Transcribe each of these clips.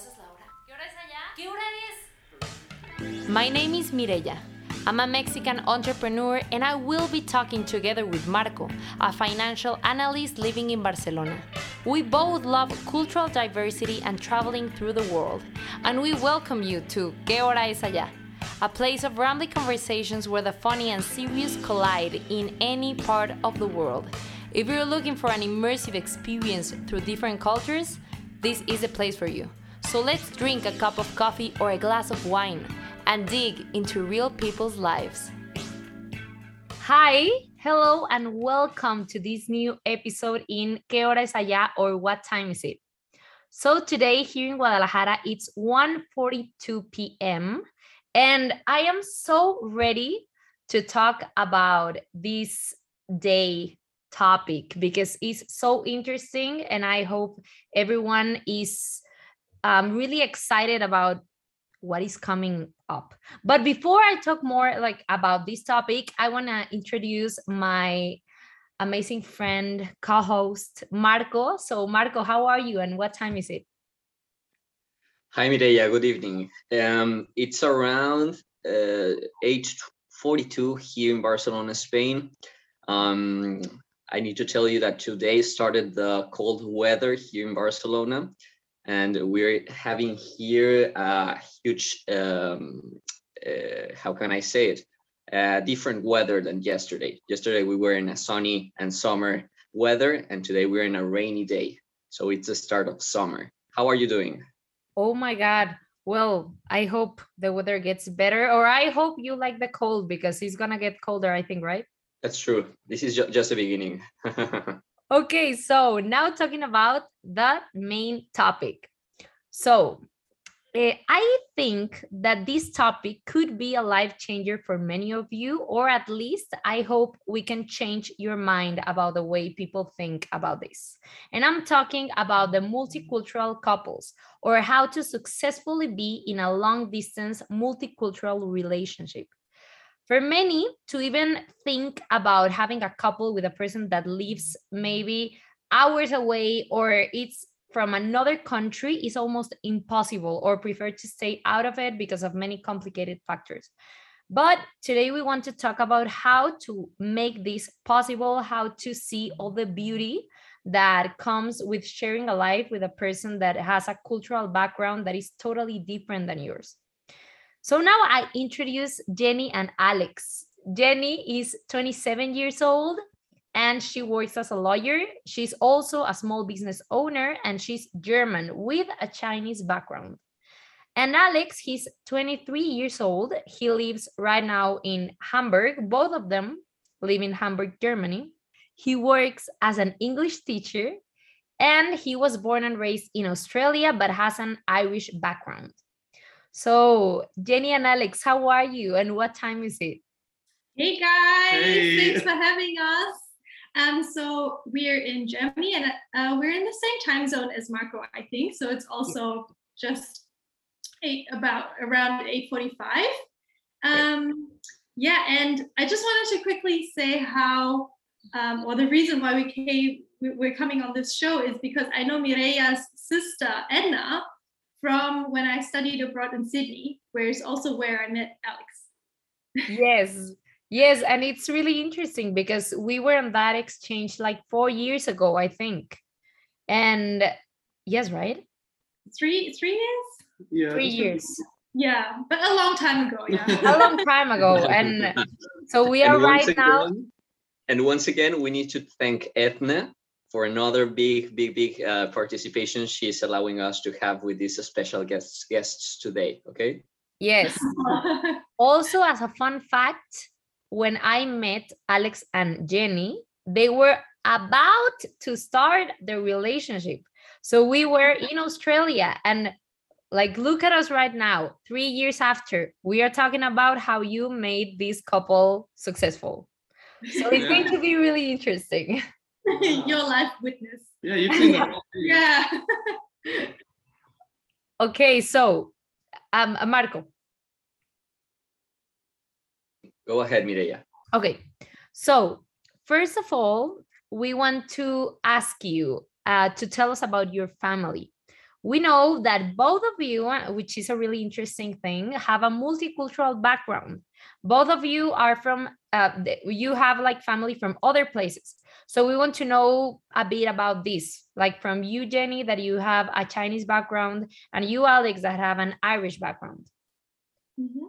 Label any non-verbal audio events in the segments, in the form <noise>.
pasas la hora? ¿Qué hora es allá? ¿Qué hora es? My name is Mireya. I'm a Mexican entrepreneur and I will be talking together with Marco, a financial analyst living in Barcelona. We both love cultural diversity and traveling through the world, and we welcome you to ¿Qué hora es allá? A place of rambling conversations where the funny and serious collide in any part of the world. If you're looking for an immersive experience through different cultures, this is the place for you. So let's drink a cup of coffee or a glass of wine and dig into real people's lives. Hi, hello, and welcome to this new episode in ¿Qué hora es allá or what time is it? So today here in Guadalajara, it's 1.42 p.m. and I am so ready to talk about this day topic because it's so interesting and I hope everyone is um, really excited about what is coming up. But before I talk more like about this topic, I want to introduce my amazing friend, co-host Marco. So Marco, how are you and what time is it? Hi Mireya, good evening. Um, it's around uh, 8.42 here in Barcelona, Spain. Um, I need to tell you that today started the cold weather here in Barcelona and we're having here a huge um, uh, how can i say it? Uh, different weather than yesterday. Yesterday we were in a sunny and summer weather and today we're in a rainy day. So it's the start of summer. How are you doing? Oh my god. Well i hope the weather gets better or i hope you like the cold because it's gonna get colder i think right? That's true. This is ju just the beginning <laughs> Okay, so now talking about the main topic. So, uh, I think that this topic could be a life changer for many of you, or at least I hope we can change your mind about the way people think about this. And I'm talking about the multicultural couples or how to successfully be in a long distance multicultural relationship for many to even think about having a couple with a person that lives maybe hours away or it's from another country is almost impossible or prefer to stay out of it because of many complicated factors. But today we want to talk about how to make this possible how to see all the beauty that comes with sharing a life with a person that has a cultural background that is totally different than yours so now I introduce Jenny and Alex. Jenny is 27 years old and she works as a lawyer. She's also a small business owner and she's German with a Chinese background. And Alex, he's 23 years old. He lives right now in Hamburg. Both of them live in Hamburg, Germany. He works as an English teacher and he was born and raised in Australia but has an Irish background. So, Jenny and Alex, how are you and what time is it? Hey guys, hey. thanks for having us. Um, so we're in Germany and uh, we're in the same time zone as Marco, I think. So it's also just eight about around 8:45. Um, yeah, and I just wanted to quickly say how, um, or the reason why we came, we're coming on this show is because I know Mireya's sister Edna from when I studied abroad in Sydney, where is also where I met Alex. yes. Yes, and it's really interesting because we were on that exchange like 4 years ago, I think. And yes, right? 3 3 years? Yeah. 3 years. Yeah, but a long time ago, yeah. <laughs> a long time ago <laughs> and so we are right again, now and once again we need to thank Edna for another big, big, big uh, participation she's allowing us to have with these special guests guests today. Okay. Yes. <laughs> also, as a fun fact, when I met Alex and Jenny, they were about to start their relationship. So we were in Australia and like look at us right now, 3 years after. We are talking about how you made this couple successful. So it's going to be really interesting. <laughs> <laughs> your life witness. Yeah, you've seen that. yeah. <laughs> okay, so um Marco. Go ahead, Mireya. Okay. So, first of all, we want to ask you uh, to tell us about your family. we know that both of you, uh, which is a really interesting thing, have a multicultural background. Both of you are from, uh, you have like family from other places. So we want to know a bit about this, like from you, Jenny, that you have a Chinese background, and you, Alex, that have an Irish background. Mm -hmm.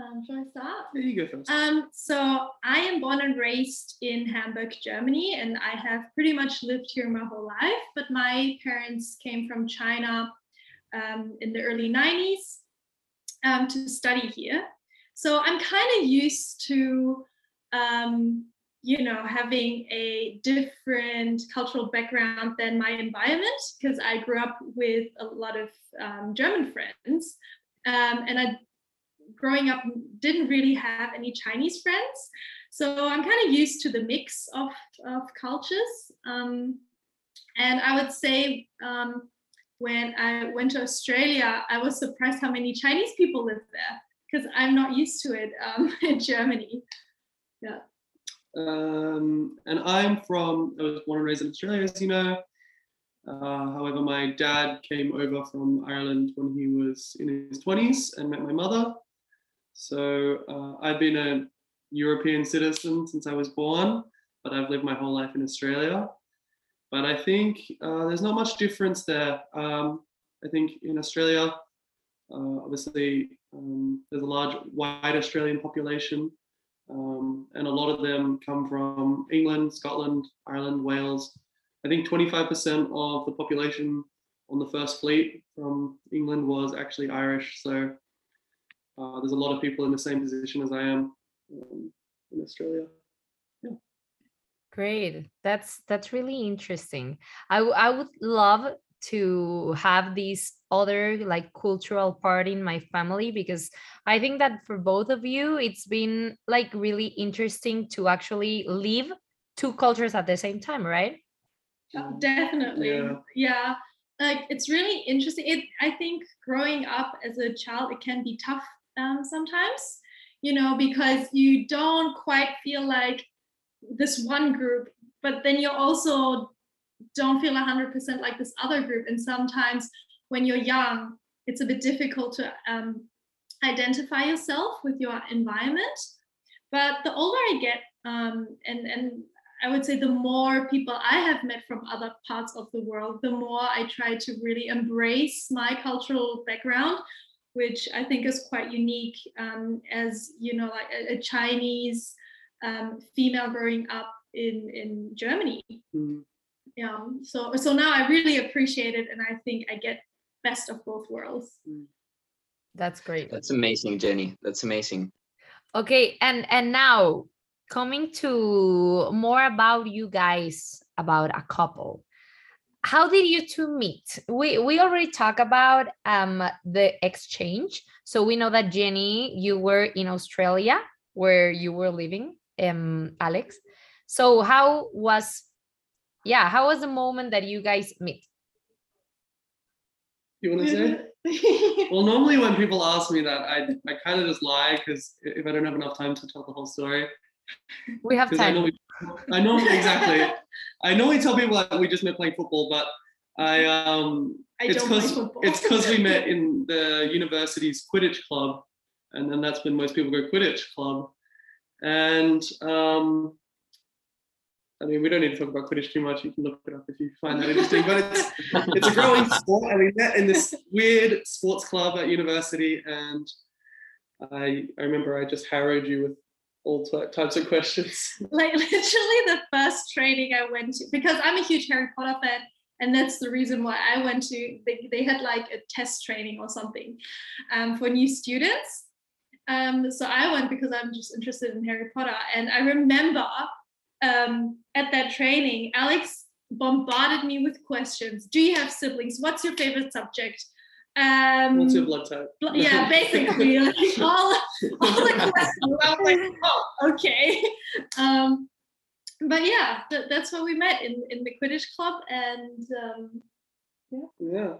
Um, shall I start? Yeah, you go first. Um, so I am born and raised in Hamburg, Germany, and I have pretty much lived here my whole life. But my parents came from China um, in the early 90s um, to study here. So I'm kind of used to, um, you know, having a different cultural background than my environment because I grew up with a lot of um, German friends. and I growing up didn't really have any Chinese friends. So I'm kind of used to the mix of, of cultures. Um, and I would say um, when I went to Australia, I was surprised how many Chinese people live there because I'm not used to it um, <laughs> in Germany. Yeah. Um, and I'm from, I was born and raised in Australia, as you know. Uh, however, my dad came over from Ireland when he was in his 20s and met my mother. So uh, I've been a European citizen since I was born, but I've lived my whole life in Australia. But I think uh, there's not much difference there. Um, I think in Australia, uh, obviously, um, there's a large white Australian population, um, and a lot of them come from England, Scotland, Ireland, Wales. I think 25% of the population on the first fleet from England was actually Irish. So uh, there's a lot of people in the same position as I am um, in Australia. Yeah. Great. That's that's really interesting. I I would love to have this other like cultural part in my family because I think that for both of you it's been like really interesting to actually live two cultures at the same time, right? Uh, definitely. Yeah. yeah. Like it's really interesting. It I think growing up as a child it can be tough um, sometimes, you know, because you don't quite feel like this one group, but then you also don't feel 100% like this other group. And sometimes when you're young, it's a bit difficult to um, identify yourself with your environment. But the older I get, um, and and I would say the more people I have met from other parts of the world, the more I try to really embrace my cultural background, which I think is quite unique um, as you know, like a, a Chinese um, female growing up in in Germany. Mm. Yeah. So so now I really appreciate it, and I think I get best of both worlds. That's great. That's amazing, Jenny. That's amazing. Okay, and and now coming to more about you guys about a couple how did you two meet? We we already talked about um the exchange. So we know that Jenny, you were in Australia where you were living, um, Alex. So how was yeah, how was the moment that you guys meet? You want to say? <laughs> well, normally when people ask me that, I I kind of just lie because if I don't have enough time to tell the whole story. We have <laughs> time. I normally, I normally exactly. I normally tell people that we just met playing football, but I um I it's because it's because we met <laughs> in the university's Quidditch club, and then that's when most people go Quidditch club. And um I mean, we don't need to talk about Quidditch too much. You can look it up if you find that interesting. But it's <laughs> it's a growing sport, and we met in this weird sports club at university. And I I remember I just harrowed you with all types of questions? <laughs> Like literally the first training I went to, because I'm a huge Harry Potter fan, and that's the reason why I went to. They, they had like a test training or something um, for new students. Um, so I went because I'm just interested in Harry Potter, and I remember um, at that training, Alex bombarded me with questions. Do you have siblings? What's your favorite subject? Um, What's your blood type? Yeah, <laughs> basically, like all, all the questions. <laughs> I was like, oh, okay. Um, but yeah, th- that's where we met in, in the Quidditch club, and um, yeah. Yeah.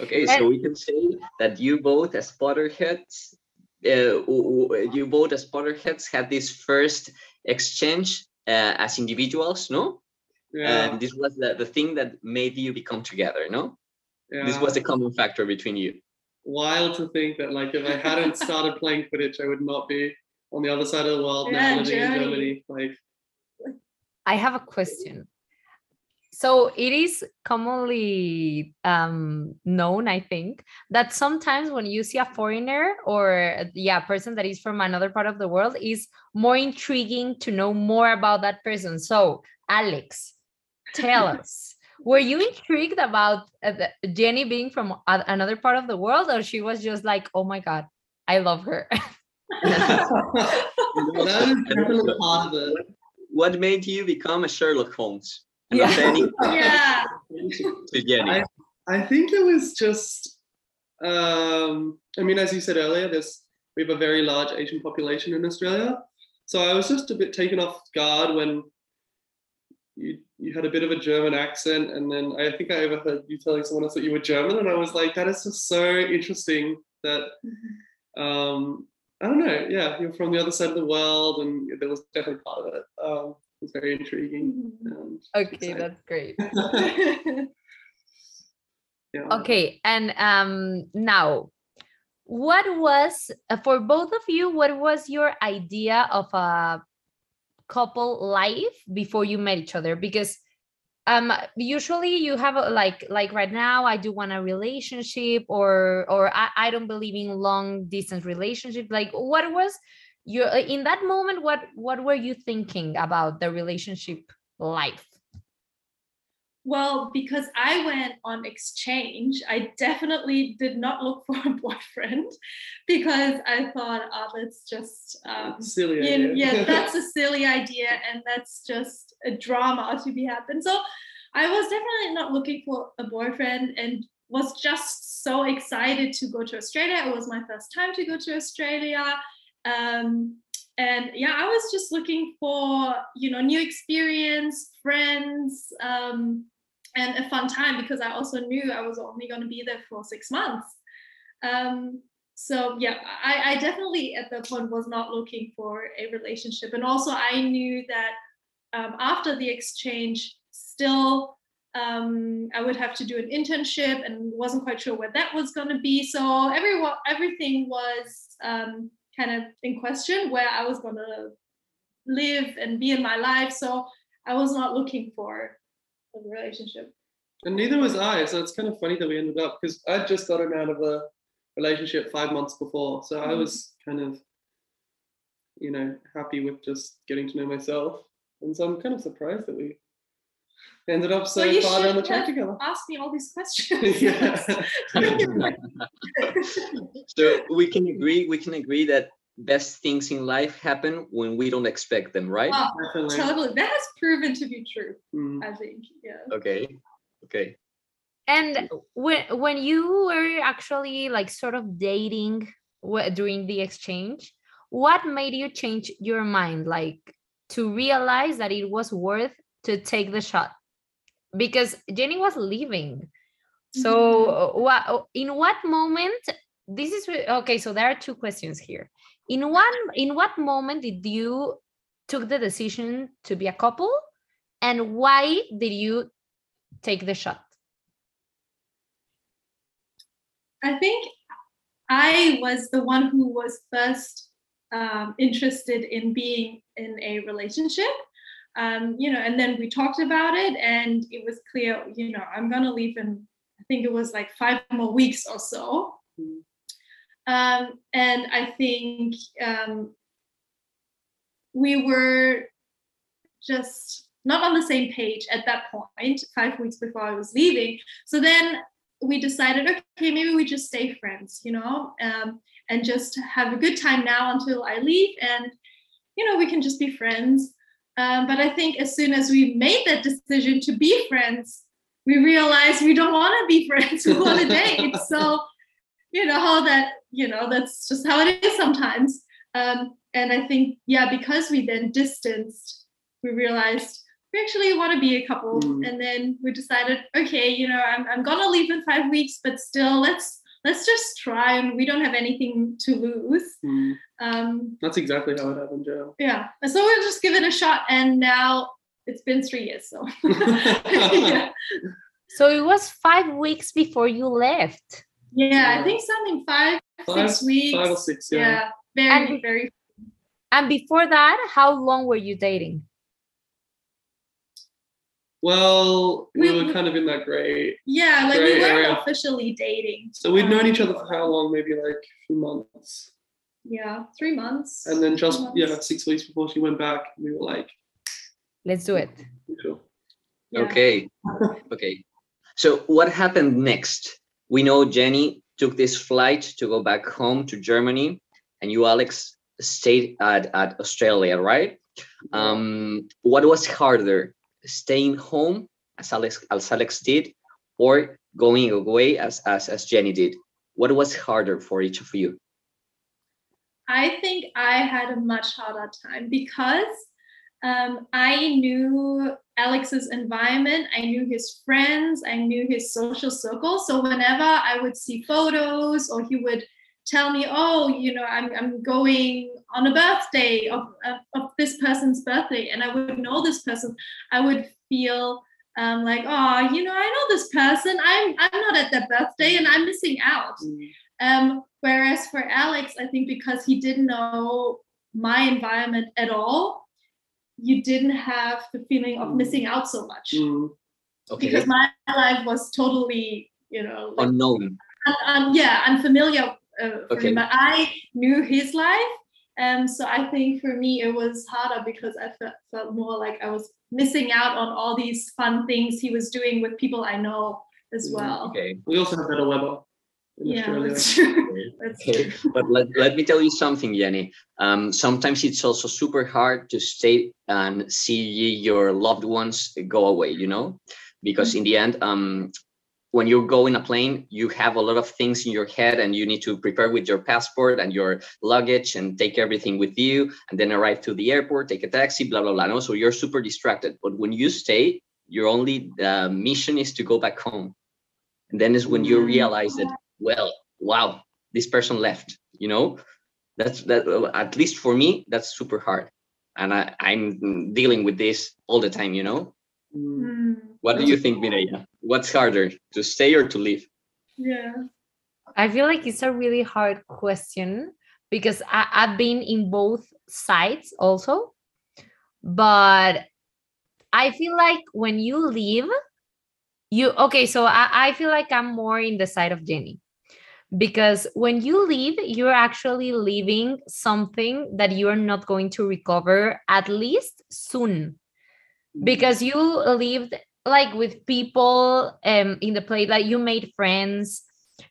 Okay, so we can say that you both as Potterheads, uh, you both as Potterheads had this first exchange uh, as individuals, no? Yeah. And this was the, the thing that made you become together, no? Yeah. This was the common factor between you. wild to think that like if I hadn't <laughs> started playing Quidditch, I would not be on the other side of the world Yeah, now living in Germany. Germany. Like I have a question. So it is commonly um, known, I think, that sometimes when you see a foreigner or yeah, person that is from another part of the world, is more intriguing to know more about that person. So, Alex, tell <laughs> us, were you intrigued about uh, Jenny being from a- another part of the world, or she was just like, oh my god, I love her? that is definitely part of it. What made you become a Sherlock Holmes? And Yeah. any <laughs> Yeah. to Jenny. I think it was just um I mean as you said earlier, there's we have a very large Asian population in Australia. So I was just a bit taken off guard when you you had a bit of a German accent and then I think I overheard you telling someone else that you were German and I was like, that is just so interesting that um I don't know, yeah, you're from the other side of the world and there was definitely part of it. Um it was very intriguing. And okay, exciting. that's great. <laughs> yeah. Okay, and um now what was uh, for both of you what was your idea of a couple life before you met each other because um usually you have a, like like right now i do want a relationship or or I, I don't believe in long distance relationship like what was your uh, in that moment what what were you thinking about the relationship life Well, because I went on exchange, I definitely did not look for a boyfriend <laughs> because I thought, oh, that's just um, silly yeah, idea. yeah, <laughs> that's a silly idea and that's just a drama to be happened. So I was definitely not looking for a boyfriend and was just so excited to go to Australia. It was my first time to go to Australia. Um, and yeah, I was just looking for, you know, new experience, friends, um, and a fun time because I also knew I was only going to be there for six months. Um, so yeah I, I definitely at that point was not looking for a relationship and also i knew that um, after the exchange still um, i would have to do an internship and wasn't quite sure where that was going to be so everyone everything was um, kind of in question where i was going to live and be in my life so i was not looking for a relationship And neither was I. So it's kind of funny that we ended up because I'd just gotten out of a relationship five months before. So I Mhm. was kind of, you know, happy with just getting to know myself. And so I'm kind of surprised that we ended up so Well, you far down the should track together. ask me all these <laughs> questions <laughs> so we can agree we can agree that best things in life happen when we don't expect them right Wow, Definitely. totally that has proven to be true Mm. i think yeah okay okay And when when you were actually like sort of dating during the exchange, what made you change your mind, like to realize that it was worth to take the shot? Because Jenny was leaving. So what in what moment? This is okay. So there are two questions here. In one, in what moment did you took the decision to be a couple, and why did you take the shot? I think I was the one who was first um, interested in being in a relationship. Um, you know, and then we talked about it, and it was clear, you know, I'm gonna leave in I think it was like five more weeks or so. Mm. Um, and I think um, we were just not on the same page at that point, five weeks before I was leaving. So then we decided, okay, maybe we just stay friends, you know, um, and just have a good time now until I leave, and you know, we can just be friends. Um, but I think as soon as we made that decision to be friends, we realized we don't want to be <laughs> friends. We want to date. So, you know, how that, you know, that's just how it is sometimes. Um, and I think, yeah, because we then distanced, we realized we actually want to be a couple Mm. and then we decided okay you know I'm, I'm gonna leave in five weeks but still let's let's just try and we don't have anything to lose Mm. um That's exactly how it happened, Joe. yeah so we'll just give it a shot and now it's been three years so <laughs> yeah. So it was five weeks before you left. Yeah, I think something five, Five- six weeks. Five or six, yeah. yeah. very, And- very. And before that, how long were you dating? Well, we, We- were kind of in that grey. Yeah, like Gray we weren't area. officially dating. So we'd known Um, each other for how long? Maybe like a few months. Yeah, three months. And then just, yeah, six weeks before she went back, we were like, Let's do it. sure. Yeah. Okay. <laughs> Okay. So what happened next? We know Jenny took this flight to go back home to Germany, and you, Alex, stayed at, at Australia, right? Um, what was harder, staying home as Alex as Alex did, or going away as as as Jenny did? What was harder for each of you? I think I had a much harder time because um, I knew Alex's environment, I knew his friends, I knew his social circle. So whenever I would see photos or he would tell me, oh, you know, I'm, I'm going on a birthday of, of, of this person's birthday, and I would know this person, I would feel um, like, oh, you know, I know this person. I'm I'm not at their birthday and I'm missing out. Mm. Um, whereas for Alex, I think because he didn't know my environment at all, you didn't have the feeling of Mm. missing out so much Mm. Okay. because my life was totally, you know, like, Unknown. un- un- yeah, unfamiliar. Uh, for Okay. him. But I knew his life, and so I think for me it was harder because I felt, felt more like I was missing out on all these fun things he was doing with people I know as Mm, well. Okay. We also have better weather in Yeah, that's true. <laughs> <laughs> That's Okay, true. but let, let me tell you something, Jenny. Um, sometimes it's also super hard to stay and see your loved ones go away, you know, because in the end, um, when you go in a plane, you have a lot of things in your head and you need to prepare with your passport and your luggage and take everything with you and then arrive to the airport, take a taxi, blah, blah, blah. No? So you're super distracted. But when you stay, your only uh, mission is to go back home. And then is when you Mm. realize that, well, wow, this person left you know that's that at least for me that's super hard and I, i'm dealing with this all the time you know Mm. Mm, what do you think Mireya what's harder to stay or to leave yeah. I feel like it's a really hard question because I, I've been in both sides also. But I feel like when you leave, you okay, so I, I feel like I'm more in the side of Jenny. Because when you leave, you're actually leaving something that you are not going to recover at least soon because you lived like with people um in the place like you made friends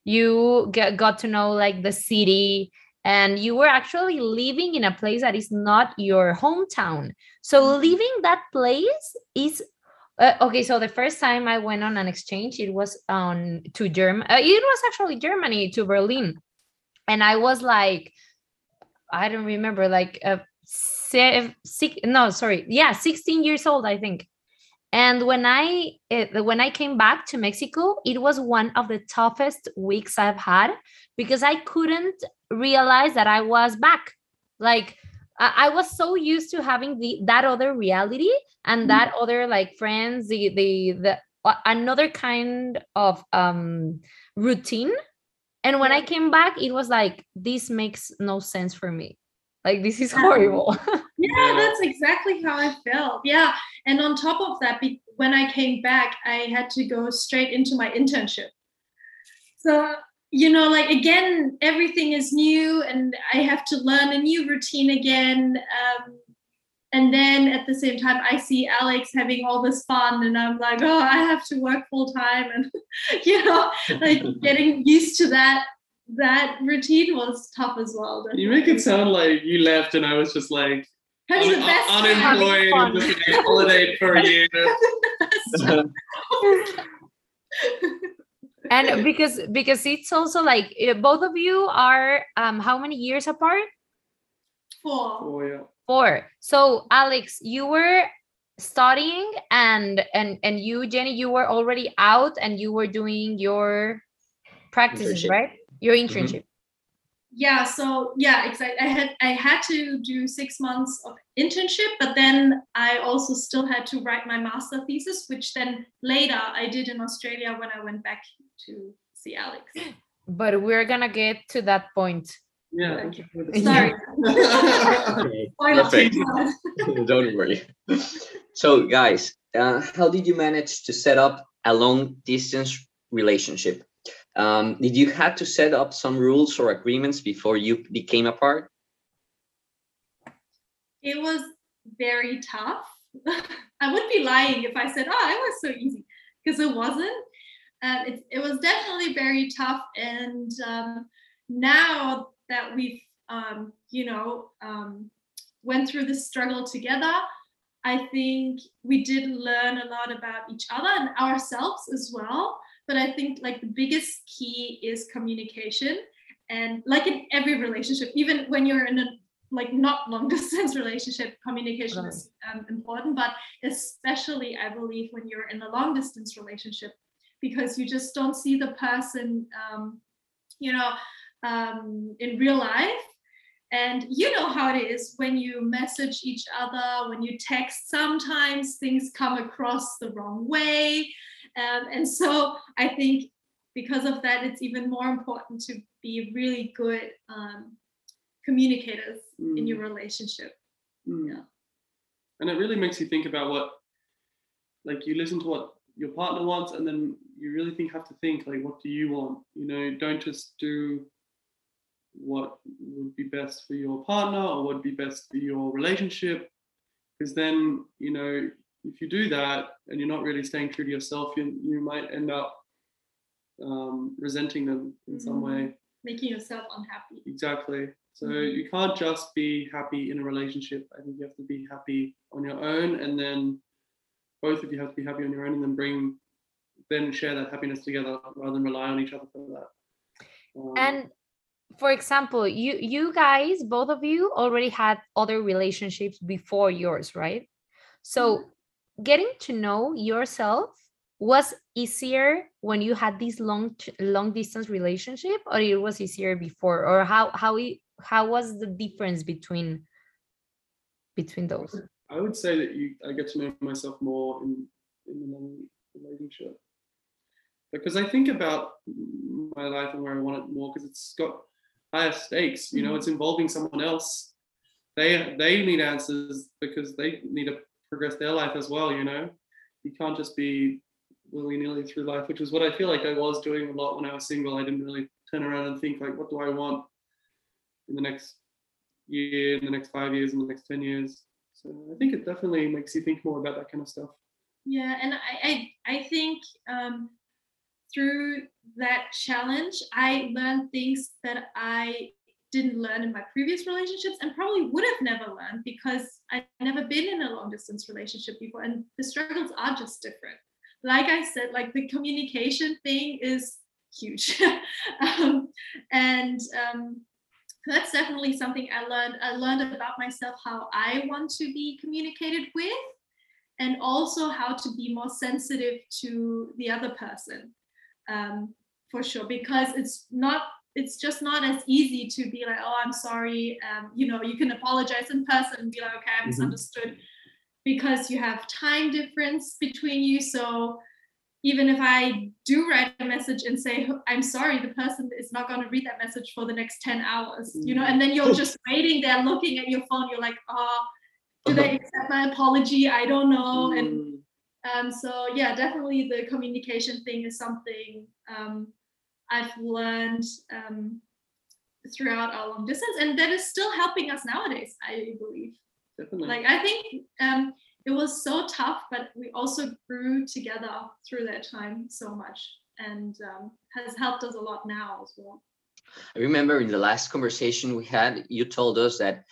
you get, got to know like the city and you were actually living in a place that is not your hometown so Mhm. leaving that place is uh, okay so the first time i went on an exchange it was on to germany uh, it was actually germany to berlin and i was like i don't remember like uh, six, no sorry. Yeah 16 years old i think. And when i uh, when i came back to mexico it was one of the toughest weeks i've had because i couldn't realize that i was back. Like i, I was so used to having the that other reality and that other like friends the the the uh, another kind of um routine. And when i came back it was like this makes no sense for me. Like this is <laughs> horrible <laughs> Yeah, that's exactly how I felt. Yeah. And on top of that, be- when I came back, I had to go straight into my internship. So, you know, like again, everything is new and I have to learn a new routine again. Um, and then at the same time, I see Alex having all this fun, and I'm like, oh, I have to work full time, and <laughs> you know, like <laughs> getting used to that that routine was tough as well. You make it sound like you left and I was just like Having the best time. unemployed Having and <laughs> just like holiday for a year. and because because it's also like uh, both of you are um how many years apart Four. Four. yeah. four so alex you were studying and and and you jenny you were already out and you were doing your practices Internship. right your internship yeah so yeah exactly i had i had to do six months of internship but then i also still had to write my master thesis which then later i did in australia when i went back to see alex But we're gonna get to that point. Yeah. Thank thank you <laughs> sorry Okay, perfect. <laughs> Don't worry. So, guys, uh, how did you manage to set up a long distance relationship? Um, did you have to set up some rules or agreements before you became a part? it was very tough. <laughs> I would be lying if i said oh it was so easy because it wasn't. Um, it, it was definitely very tough and um, now that we've um, you know um, went through this struggle together i think we did learn a lot about each other and ourselves as well but i think like the biggest key is communication. And like in every relationship even when you're in a like not long <laughs> distance relationship communication is um, important. But especially i believe when you're in a long distance relationship because you just don't see the person um, you know um, in real life. And you know how it is when you message each other when you text sometimes things come across the wrong way um, and so i think because of that it's even more important to be really good um, communicators in Mm. your relationship Mm. Yeah. And it really makes you think about what, like, you listen to what your partner wants, and then you really think have to think like, what do you want? You know, don't just do what would be best for your partner or what would be best for your relationship, because then you know if you do that and you're not really staying true to yourself, you you might end up um, resenting them in some Mhm. way. making yourself unhappy Exactly. So Mhm. you can't just be happy in a relationship. I think you have to be happy on your own, and then both of you have to be happy on your own, and then bring, then share that happiness together rather than rely on each other for that. Um, And for example, you you guys, both of you already had other relationships before yours, right? So getting to know yourself was easier when you had this long long distance relationship or it was easier before or how how it, how was the difference between between those I would say that you, I get to know myself more in in the long relationship because I think about my life and where I want it more because it's got higher stakes. You know, mm. it's involving someone else. They they need answers because they need to progress their life as well. You know, you can't just be willy nilly through life, which is what I feel like I was doing a lot when I was single. I didn't really turn around and think like, what do I want in the next year, in the next five years, in the next ten years. So I think it definitely makes you think more about that kind of stuff. Yeah, and I I, I think um, through that challenge, I learned things that I didn't learn in my previous relationships and probably would have never learned because I've never been in a long distance relationship before, and the struggles are just different. Like I said, like the communication thing is huge, <laughs> um, and um, that's definitely something I learned. I learned about myself how I want to be communicated with and also how to be more sensitive to the other person um, for sure because it's not it's just not as easy to be like oh i'm sorry um, you know you can apologize in person and be like okay i Mhm. misunderstood because you have time difference between you. So even if i do write a message and say i'm sorry the person is not going to read that message for the next 10 hours you know? And then you're <laughs> just waiting there looking at your phone. You're like oh do they accept my apology? I don't know. And Mm, um, so yeah, definitely the communication thing is something um, I've learned um, throughout our long distance, and that is still helping us nowadays. I believe. definitely. Like I think um, it was so tough, but we also grew together through that time so much, and um, has helped us a lot now as well. I remember in the last conversation we had, you told us that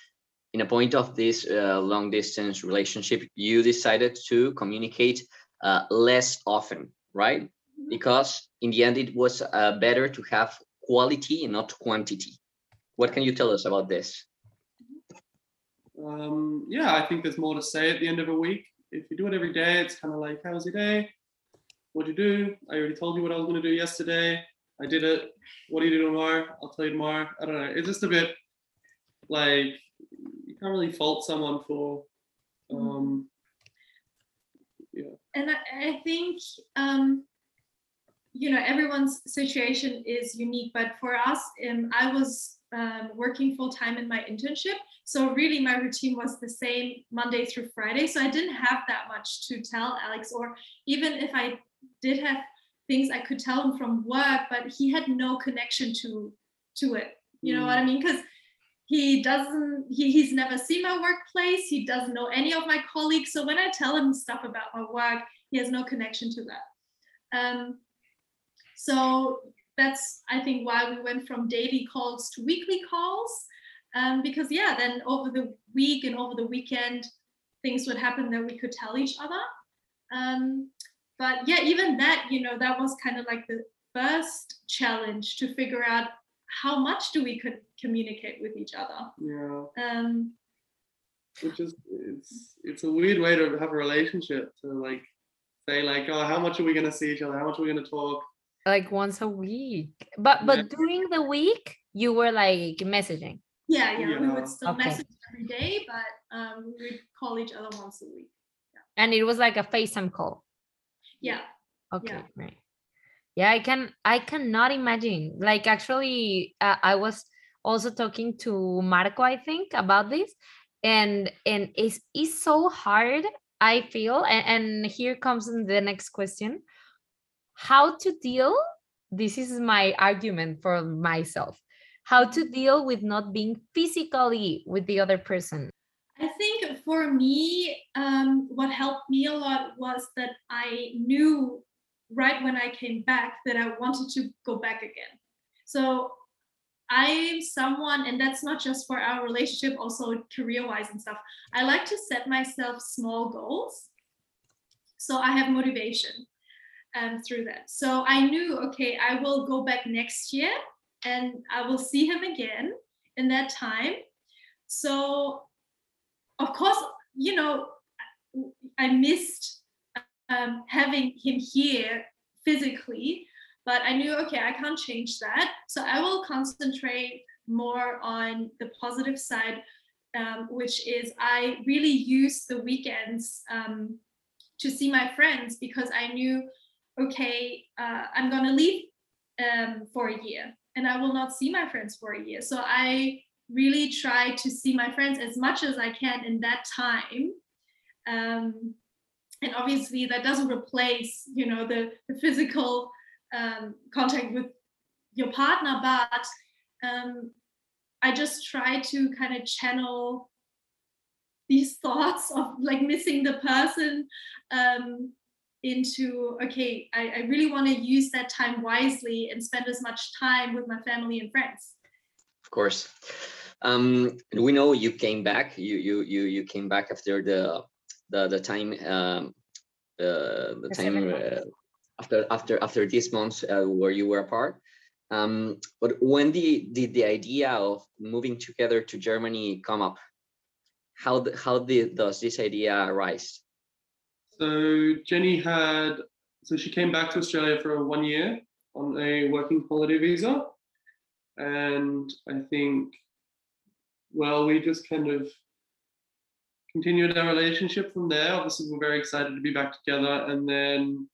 in a point of this uh, long distance relationship, you decided to communicate uh, less often, right? Because in the end, it was uh, better to have quality and not quantity. What can you tell us about this? um, yeah, I think there's more to say at the end of a week. If you do it every day, it's kind of like, how was your day? What'd you do? I already told you what I was going to do yesterday. I did it. What are you doing tomorrow? I'll tell you tomorrow. I don't know. It's just a bit like you can't really fault someone for um yeah. and I, I think um, you know everyone's situation is unique but for us um, i was um, working full time in my internship so really my routine was the same monday through friday so i didn't have that much to tell alex or even if i did have things i could tell him from work but he had no connection to to it you know Mm. what i mean because he doesn't he, he's never seen my workplace he doesn't know any of my colleagues so when i tell him stuff about my work he has no connection to that um, so that's i think why we went from daily calls to weekly calls um, because yeah then over the week and over the weekend things would happen that we could tell each other um, but yeah even that you know that was kind of like the first challenge to figure out how much do we could communicate with each other Yeah. um, Which is it's it's a weird way to have a relationship to like say like, oh, how much are we gonna see each other? How much are we gonna talk? Like once a week. But but Yeah. during the week, you were like messaging. yeah yeah we would still Okay. message every day but um, we would call each other once a week And it was like a FaceTime call. yeah Okay, right. Yeah, I can I cannot imagine. Like actually uh, I was also talking to Marco I think about this and and it's it's so hard I feel and, and here comes the next question. How to deal this is my argument for myself. How to deal with not being physically with the other person. I think for me, um, what helped me a lot was that I knew right when I came back that I wanted to go back again. So I'm someone, and that's not just for our relationship, also career wise and stuff. I like to set myself small goals. So I have motivation um, through that. So I knew, okay, I will go back next year and I will see him again in that time. So of course, you know, I missed um, having him here physically, but I knew, okay, I can't change that. So I will concentrate more on the positive side, um, which is I really use the weekends um, to see my friends because I knew, okay, uh, I'm to leave um, for a year and I will not see my friends for a year. So I really try to see my friends as much as I can in that time. Um, and obviously that doesn't replace, you know, the, the physical um, contact with your partner, but um, I just try to kind of channel these <laughs> thoughts of like missing the person um, into okay I, I really want to use that time wisely and spend as much time with my family and friends. Of course. Um we know you came back. You you you you came back after the the the time um uh, the The time uh, after after after these months uh, where you were apart. Um but when did, did the idea of moving together to germany come up how the, how did does this idea arise So Jenny had, so she came back to Australia for one year on a working holiday visa. And I think, well, we just kind of continued our relationship from there. Obviously, we're very excited to be back together. And then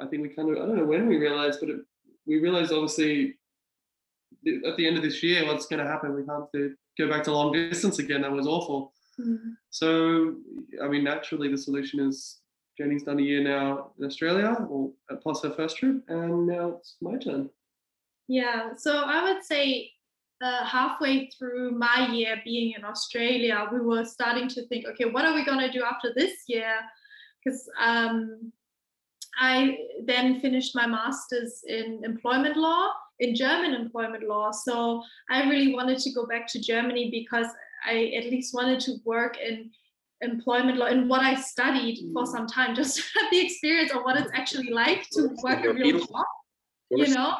I think we kind of, I don't know when we realized, but it, we realized obviously at the end of this year, what's going to happen? We can't go back to long distance again. That was awful. So, I mean, naturally, the solution is Jenny's done a year now in Australia, or plus her first trip, and now it's my turn. Yeah, so I would say uh, halfway through my year being in Australia, we were starting to think, okay, what are we going to do after this year? Because um, I then finished my master's in employment law, in German employment law. So I really wanted to go back to Germany because I at least wanted to work in employment law and what I studied for some time, <laughs> just to have the experience of what it's actually like to work a real job you know?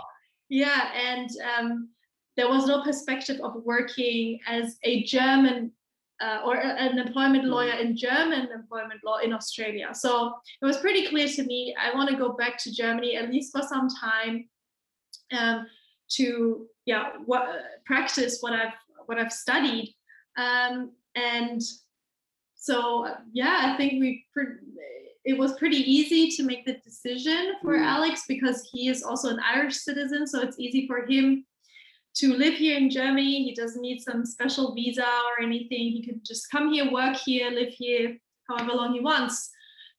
Yeah and um, there was no perspective of working as a german uh, or an employment lawyer in german employment law in australia. So it was pretty clear to me i want to go back to germany at least for some time um, to yeah what practice what I've what I've studied um, and so yeah I think we it was pretty easy to make the decision for Mm. Alex because he is also an Irish citizen so it's easy for him to live here in Germany he doesn't need some special visa or anything he could just come here work here live here however long he wants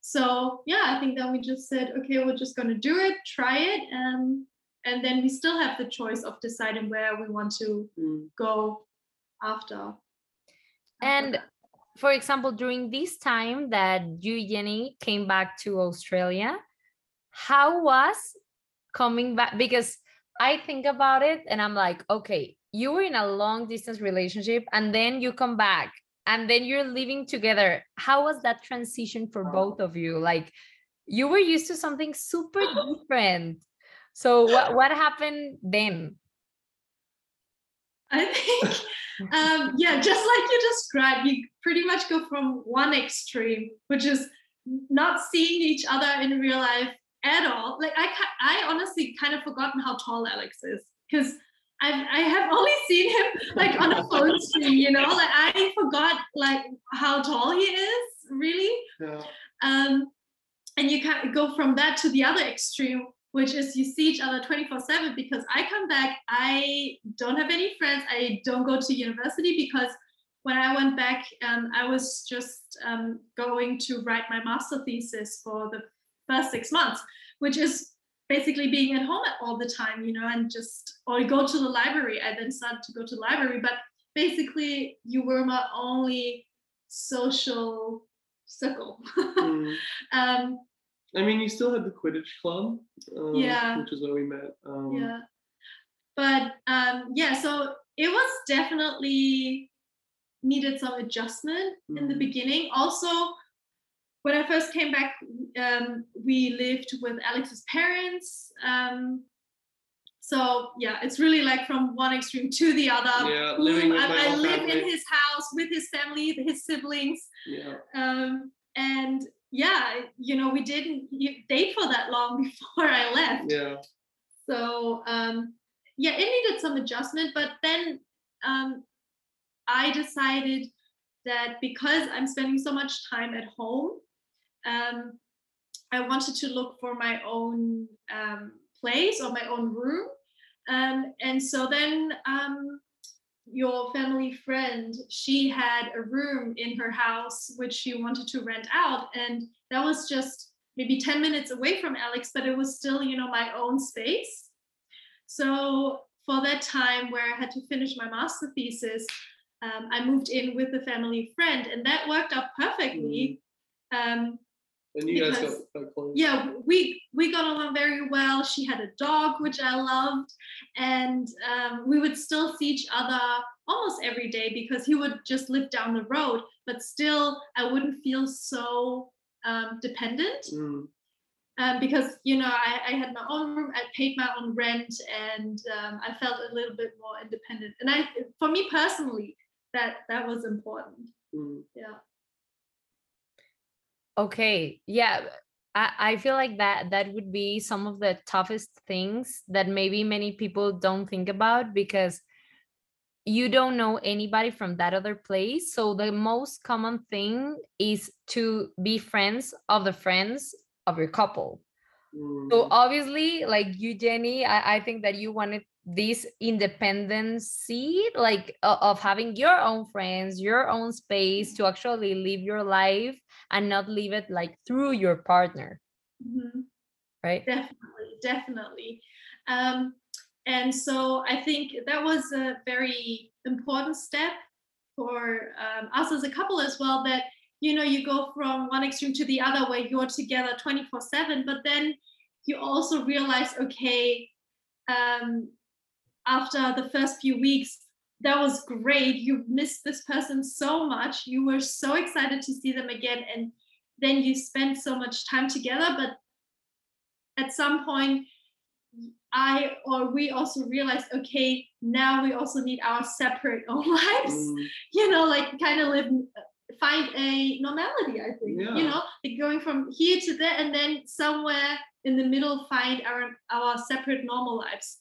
so yeah i think then we just said okay we're just going to do it try it um, and then we still have the choice of deciding where we want to Mm. go after And for example, during this time that you, Jenny, came back to Australia, how was coming back? Because I think about it and I'm like, okay, you were in a long distance relationship and then you come back and then you're living together. How was that transition for both of you? Like, you were used to something super <laughs> different. So, what, what happened then? <laughs> I think, um, yeah, just like you described, you pretty much go from one extreme, which is not seeing each other in real life at all. Like I, I honestly kind of forgotten how tall Alex is because I, I have only <laughs> seen him like on a phone screen, you know. Like I forgot like how tall he is, really. Yeah. Um, and you can go from that to the other extreme, which is you see each other 24 7 because I come back, I don't have any friends, I don't go to university because when I went back, um, I was just um, going to write my master thesis for the first six months, which is basically being at home all the time, you know, and just, or go to the library. I then started to go to the library, but basically, you were my only social circle. <laughs> Mm. um, I mean, you still had the Quidditch club, um, Yeah. which is where we met. Um, yeah but um yeah so it was definitely needed some adjustment in the Mhm. beginning also when i first came back um we lived with alex's parents um so yeah it's really like from one extreme to the other Yeah, living with I, I live in his house with his family his siblings Yeah. um and yeah you know we didn't date for that long <laughs> before i left Yeah. so um, yeah, it needed some adjustment, but then um, I decided that because I'm spending so much time at home, um, I wanted to look for my own um, place or my own room. Um, and so then um, your family friend, she had a room in her house which she wanted to rent out, and that was just maybe 10 minutes away from Alex, but it was still, you know, my own space. So for that time where I had to finish my master thesis, um, I moved in with a family friend, and that worked out perfectly. Um, And you guys Because- got close. yeah, we we got along very well. She had a dog, which I loved, and um, we would still see each other almost every day because he would just live down the road. But still, I wouldn't feel so um, dependent Mm. um, because you know I, I had my own room, I paid my own rent, and um, I felt a little bit more independent. And I, for me personally, that that was important. Mm. Yeah. Okay, yeah. I, I feel like that that would be some of the toughest things that maybe many people don't think about because you don't know anybody from that other place. So the most common thing is to be friends of the friends of your couple. So Mm. obviously, like you, Jenny, I, I think that you wanted this independency, like o- of having your own friends, your own space to actually live your life and not live it like through your partner, Mhm. right? Definitely, definitely. Um, and so I think that was a very important step for um, us as a couple as well. That you know you go from one extreme to the other where you're together 24 7 but then you also realize okay um, after the first few weeks that was great. You missed this person so much. You were so excited to see them again and then you spent so much time together. But at some point i or we also realized okay now we also need our separate <laughs> own lives. Mm. you know like kind of live find a normality i think Yeah. you know? Like going from here to there and then somewhere in the middle find our our separate normal lives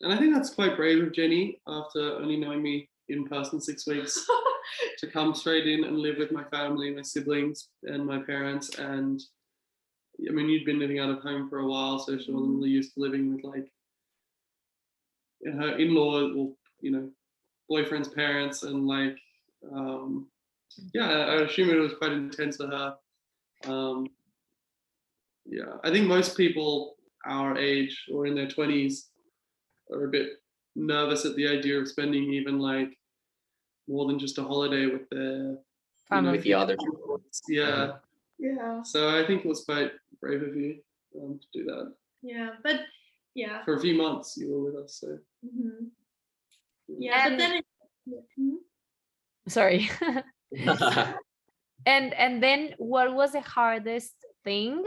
and I think that's quite brave of Jenny after only knowing me in person six weeks <laughs> to come straight in and live with my family, my siblings, and my parents. And I mean, you'd been living out of home for a while, so she wasn't really used to living with like her in-law or you know boyfriend's parents and like um yeah i assume it was quite intense for her um yeah i think most people our age or in their 20s are a bit nervous at the idea of spending even like more than just a holiday with their Family. with the other. yeah yeah so i think it was quite brave of you um, to do that yeah but yeah for a few months you were with us so mhm. yeah but then it, Mhm. Sorry. <laughs> <laughs> and and then what was the hardest thing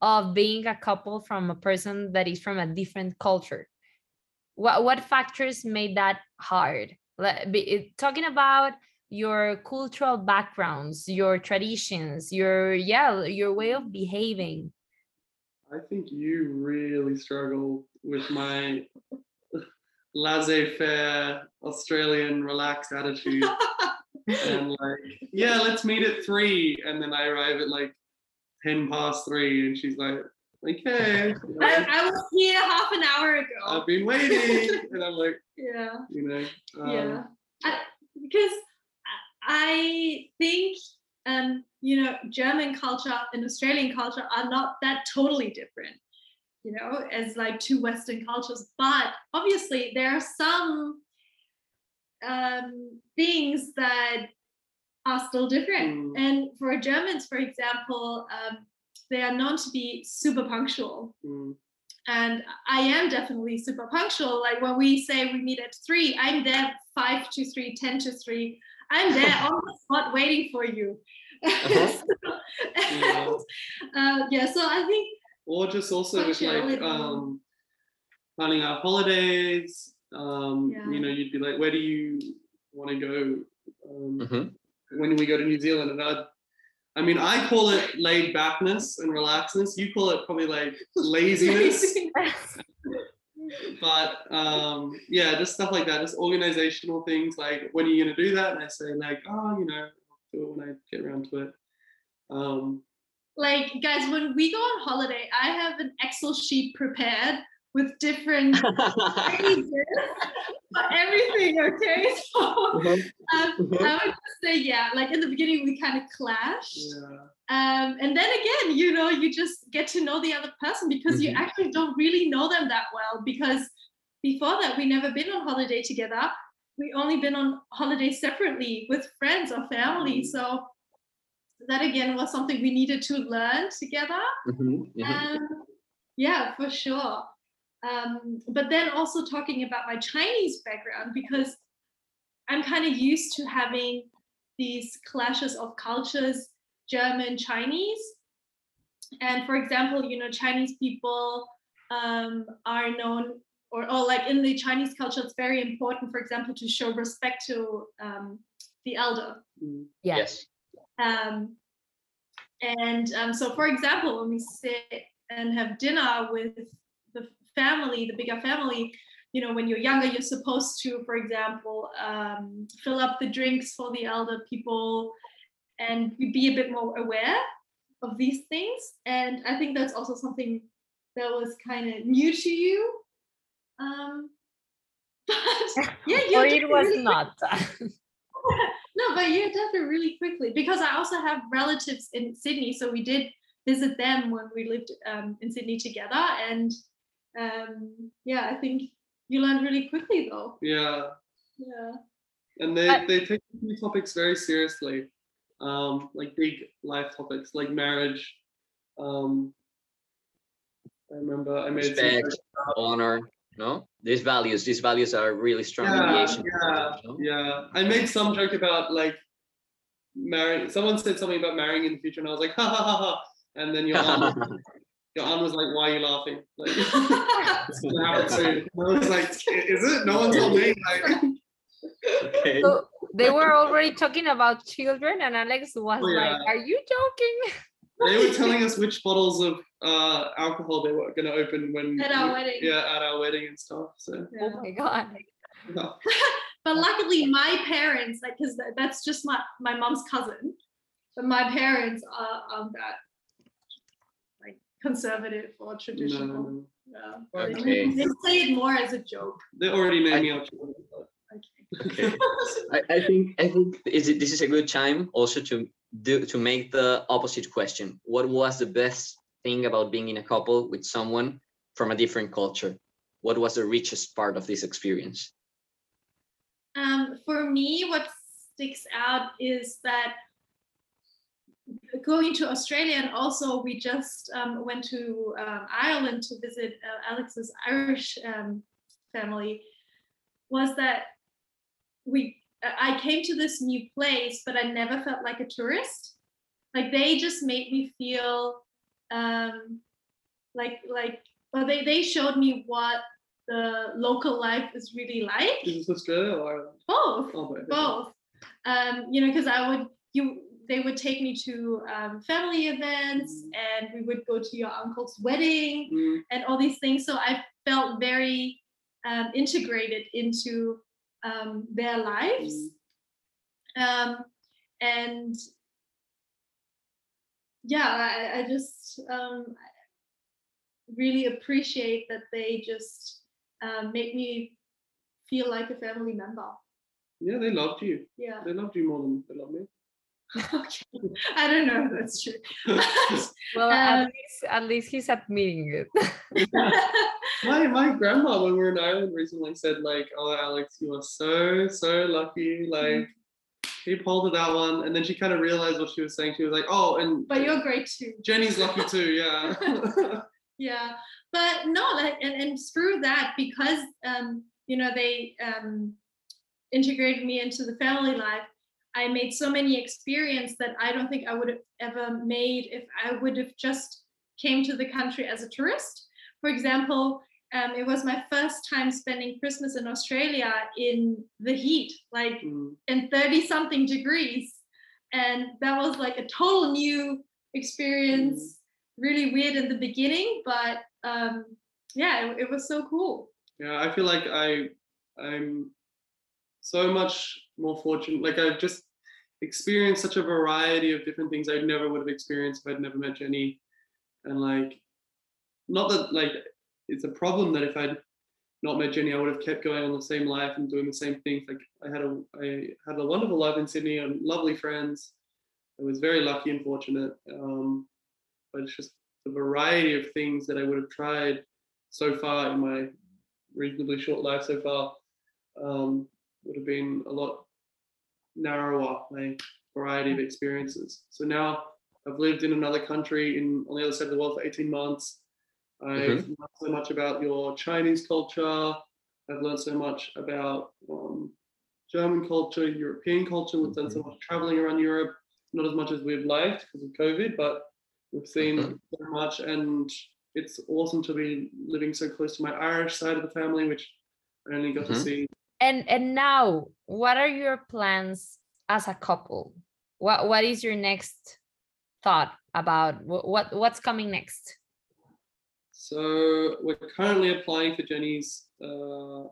of being a couple from a person that is from a different culture? What what factors made that hard? Like, be- eh, talking about your cultural backgrounds, your traditions, your yeah, your way of behaving. I think you really struggle with my <laughs> laissez-faire Australian relaxed attitude. <laughs> and like, yeah, let's meet at three. And then I arrive at like 10 past three and she's like, okay, <laughs> I, I was here half an hour ago. I've been waiting. <laughs> And I'm like, yeah. you know, um, yeah I, because i think um you know german culture and australian culture are not that totally different you know as like two western cultures. But obviously there are some um things that are still different. Mm. and for germans for example um they are known to be super punctual mm, and I am definitely super punctual. Like when we say we meet at three, I'm there five to three, 10 to three. I'm <laughs> there on the spot waiting for you. Uh-huh. <laughs> and, <laughs> uh, yeah, so I think or just also with like um, planning our holidays. Um, Yeah. You know, you'd be like, where do you want to go um, Mhm. when we go to New Zealand? And I'd, I mean, I call it laid backness and relaxedness. You call it probably like <laughs> laziness. but um, yeah, just stuff like that, just organizational things like when are you gonna do that? And I say like, oh, you know, I'll do it when I get around to it. Um, like guys, when we go on holiday, I have an Excel sheet prepared with different <laughs> pages for everything. Okay, <laughs> so um, I would just say yeah. Like in the beginning, we kind of clashed. yeah, um, and then again you know you just get to know the other person because you Mhm. actually don't really know them that well because before that we never been on holiday together we only been on holiday separately with friends or family so that again was something we needed to learn together Mhm, mhm. um, yeah for sure um, but then also talking about my chinese background because i'm kind of used to having these clashes of cultures german chinese. And for example you know chinese people um, are known or, or like in the chinese culture it's very important for example to show respect to um, the elder. Mm, Yes. um, and um, so, for example, when we sit and have dinner with the family, the bigger family, you know, when you're younger, you're supposed to, for example, um, fill up the drinks for the elder people and be a bit more aware of these things. And I think that's also something that was kind of new to you. Um, but <laughs> yeah, you or it was really not. <laughs> no, but you it really quickly because I also have relatives in Sydney, so we did visit them when we lived um, in Sydney together, and um, yeah, I think you learned really quickly though. yeah. Yeah. And they, But- they take these topics very seriously, um, like big life topics like marriage. Um, I remember I made some Respect, honor. No, these values. These values are really strong Yeah, yeah, no? yeah. I made some joke about like marrying. Someone said something about marrying in the future, and I was like, ha ha ha ha. And then your aunt, <laughs> your aunt was like, "Why are you laughing?" Like, it's gonna happen soon. And I was like, "Is it? No one told me." Like, <laughs> okay. so they were already talking about children, and Alex was Oh, like, "Are you joking?" they were telling <laughs> us which bottles of uh, alcohol they were going to open when At our we- wedding. Yeah, at our wedding and stuff. So Yeah. Oh my god. yeah. <laughs> but luckily my parents like because that's just my my mom's cousin but my parents are aren't that like conservative or traditional no, no. Yeah. They- Okay. they say it more as a joke they already made I- me out. okay Okay. I, I think I think is it, this is a good time also to do to make the opposite question. What was the best thing about being in a couple with someone from a different culture? What was the richest part of this experience? Um, for me, what sticks out is that going to Australia and also we just um, went to um, Ireland to visit uh, Alex's Irish um, family was that we I came to this new place, but I never felt like a tourist. Like they just made me feel um, like like well they they showed me what the local life is really like Is this Australia or Ireland? both Oh, both. both um you know because i would you they would take me to um, family events and we would go to your uncle's wedding Mm, and all these things. So i felt very um, integrated into um, their lives. Um, and yeah i, I just um, really appreciate that they just um, make me feel like a family member. Yeah, they loved you. yeah. They loved you more than they love me. <laughs> okay. I don't know if that's true. <laughs> Well, at Um, least at least he's admitting it. <laughs> my my grandma when we were in Ireland recently said like, "Oh, Alex, you are so so lucky." Like, he pulled it that one, and then she kind of realized what she was saying. She was like, "Oh, and but you're great too. Jenny's lucky too." Yeah. Yeah. But no, like and, and through that, because um, you know, they um integrated me into the family life, I made so many experience that I don't think I would have ever made if I would have just came to the country as a tourist. For example, um, it was my first time spending Christmas in Australia in the heat, like Mm, and 30 something degrees. And that was like a total new experience really weird in the beginning but um yeah it, it was so cool. Yeah, I feel like I I'm so much more fortunate. Like I've just experienced such a variety of different things I never would have experienced if I'd never met Jenny. And like, not that like it's a problem that if I'd not met Jenny, I would have kept going on the same life and doing the same things. Like I had a I had a wonderful life in Sydney and lovely friends. I was very lucky and fortunate. Um, but it's just the variety of things that I would have tried so far in my reasonably short life so far um, would have been a lot narrower my variety of experiences. So now I've lived in another country in on the other side of the world for 18 months. I've learned so much about your Chinese culture. I've learned so much about um, German culture, European culture. We've done so much traveling around Europe, not as much as we'd liked because of COVID, but we've seen Mhm. so much and it's awesome to be living so close to my Irish side of the family, which I only got to Mhm. see And and now, what are your plans as a couple? What what is your next thought about what, what what's coming next? So we're currently applying for Jenny's uh,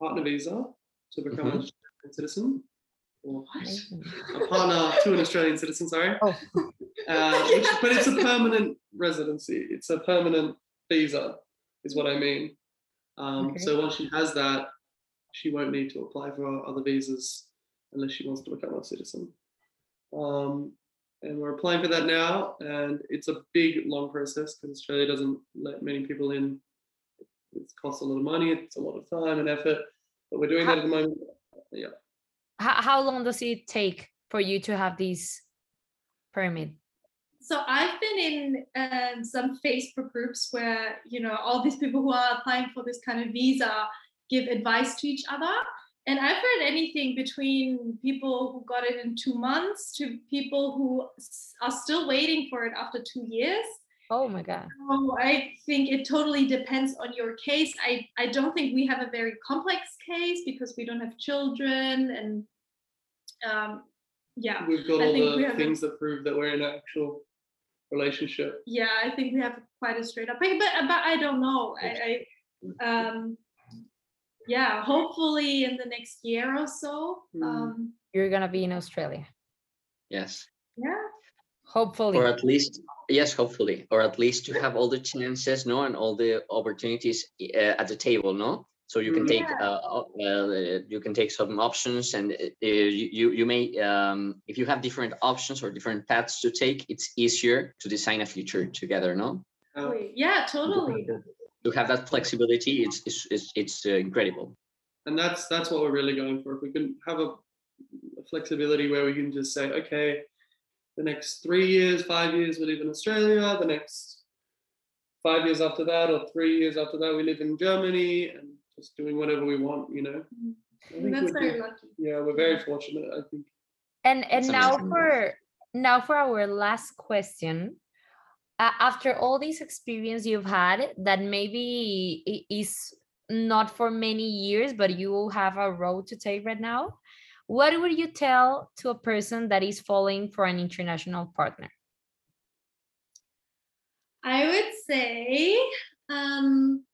partner visa to become an Australian citizen, or a partner to an Australian citizen. Sorry, Oh. uh, which, but it's a permanent residency. It's a permanent visa, is what I mean. Um, Okay. So once she has that, she won't need to apply for other visas unless she wants to become a citizen. Um, and we're applying for that now, and it's a big, long process because Australia doesn't let many people in. It costs a lot of money, it's a lot of time and effort, but we're doing that at the moment. Yeah. How, how long does it take for you to have these permit? so i've been in um, some facebook groups where you know all these people who are applying for this kind of visa give advice to each other and i've heard anything between people who got it in two months to people who are still waiting for it after two years Oh my god. So I think it totally depends on your case. I, I don't think we have a very complex case because we don't have children and um, yeah. We've got I all think we the have a- things that prove that we're in an actual relationship. Yeah, I think we have quite a straight up, but but I don't know. I, I um, yeah, hopefully in the next year or so. Mm. Um, You're gonna be in Australia. Yes. yeah. Hopefully. Or at least, yes, hopefully, or at least to have all the chances, no, and all the opportunities uh, at the table, no. So you can take, Yeah. uh, uh, you can take some options, and uh, you you you may, um, if you have different options or different paths to take, it's easier to design a future together, no. Yeah, totally. To have that flexibility, it's it's it's, it's uh, incredible. and that's that's what we're really going for. If we can have a, a flexibility where we can just say, okay, the next three years, five years, we live in Australia. The next five years after that, or three years after that, we live in Germany, and just doing whatever we want. You know. I think That's we're- very lucky. yeah, we're very fortunate. I think. and and That's now amazing. for now for our last question after all this experience you've had that maybe is not for many years but you have a road to take right now what would you tell to a person that is falling for an international partner? I would say um,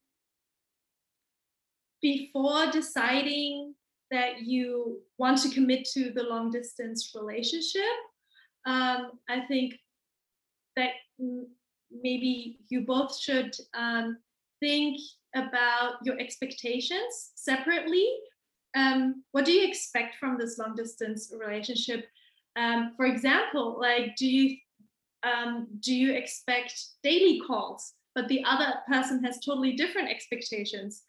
before deciding that you want to commit to the long distance relationship, um, I think that maybe you both should um, think about your expectations separately. Um, what do you expect from this long distance relationship? Um, for example, like, do you um, do you expect daily calls but the other person has totally different expectations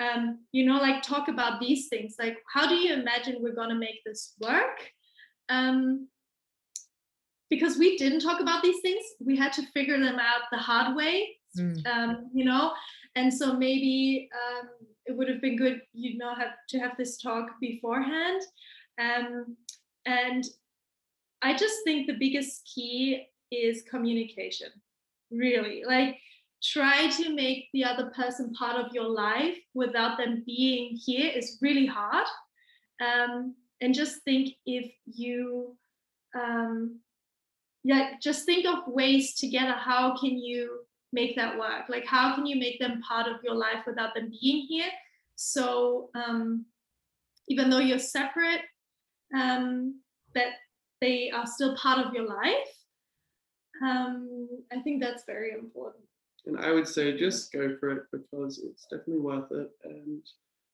um, you know like talk about these things like how do you imagine we're going to make this work um, because we didn't talk about these things we had to figure them out the hard way Mm. um, you know? And so maybe um, it would have been good you know have to have this talk beforehand. Um, and i just think the biggest key is communication really. Like try to make the other person part of your life without them being here is really hard. Um, and just think if you um, yeah just think of ways together how can you make that work like how can you make them part of your life without them being here so um, even though you're separate um, that they are still part of your life um, i think that's very important And I would say just go for it because it's definitely worth it and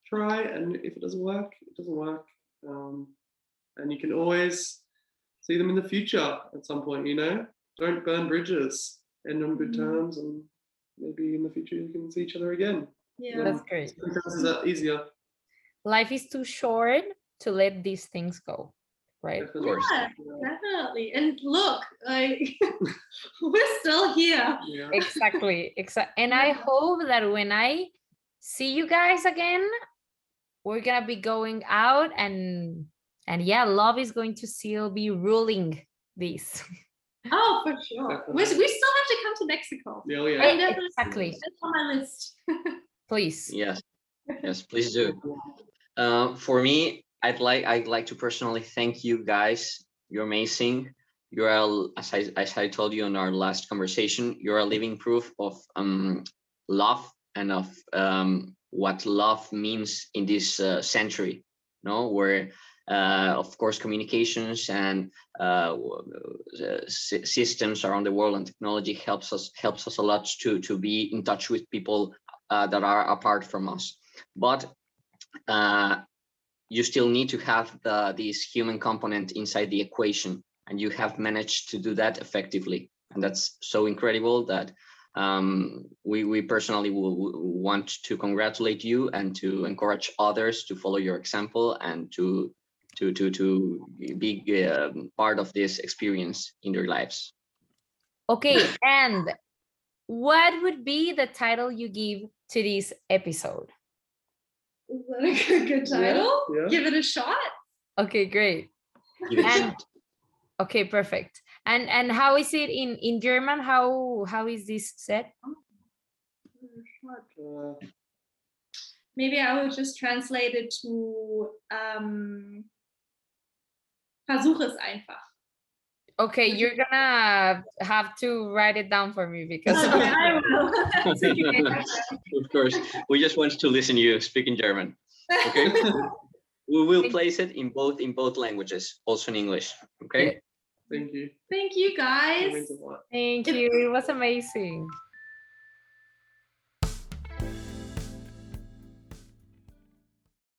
try. And if it doesn't work, it doesn't work. Um, and you can always see them in the future at some point, you know? Don't burn bridges, end on good Mhm. terms, and maybe in the future you can see each other again. yeah that's great Sometimes is easier. life is too short to let these things go right Of course. Yeah, definitely and look like <laughs> we're still here Yeah. exactly exactly and i hope that when i see you guys again we're gonna be going out and and yeah love is going to still be ruling this <laughs> oh for sure we, we still have to come to mexico Yeah, oh, I yeah. definitely- exactly that's on my list <laughs> please Yes, <laughs> yes, please do. Uh, for me, I'd like I'd like to personally thank you guys. You're amazing. You're as I as I told you in our last conversation, you're a living proof of um, love and of um, what love means in this uh, century. No, where uh, of course communications and uh, uh, sy- systems around the world and technology helps us helps us a lot to to be in touch with people uh, that are apart from us. But uh, you still need to have the this human component inside the equation, and you have managed to do that effectively, and that's so incredible that um, we we personally will, will want to congratulate you and to encourage others to follow your example and to to to to be um, part of this experience in their lives. okay <clears throat> and what would be the title you give to this episode? Is that a good, good title? yeah. give it a shot? Okay great. Give it a And- shot. okay perfect. And and how is it in in german? How how is this said Uh, maybe i would just translate it to um versuch es einfach Okay, you're gonna have to write it down for me because Okay, I will. <laughs> of course, we just want to listen to you speak in German. Okay. <laughs> We will place it in both in both languages, also in English. Okay. Thank you. Thank you guys. means a lot. thank you. It was amazing.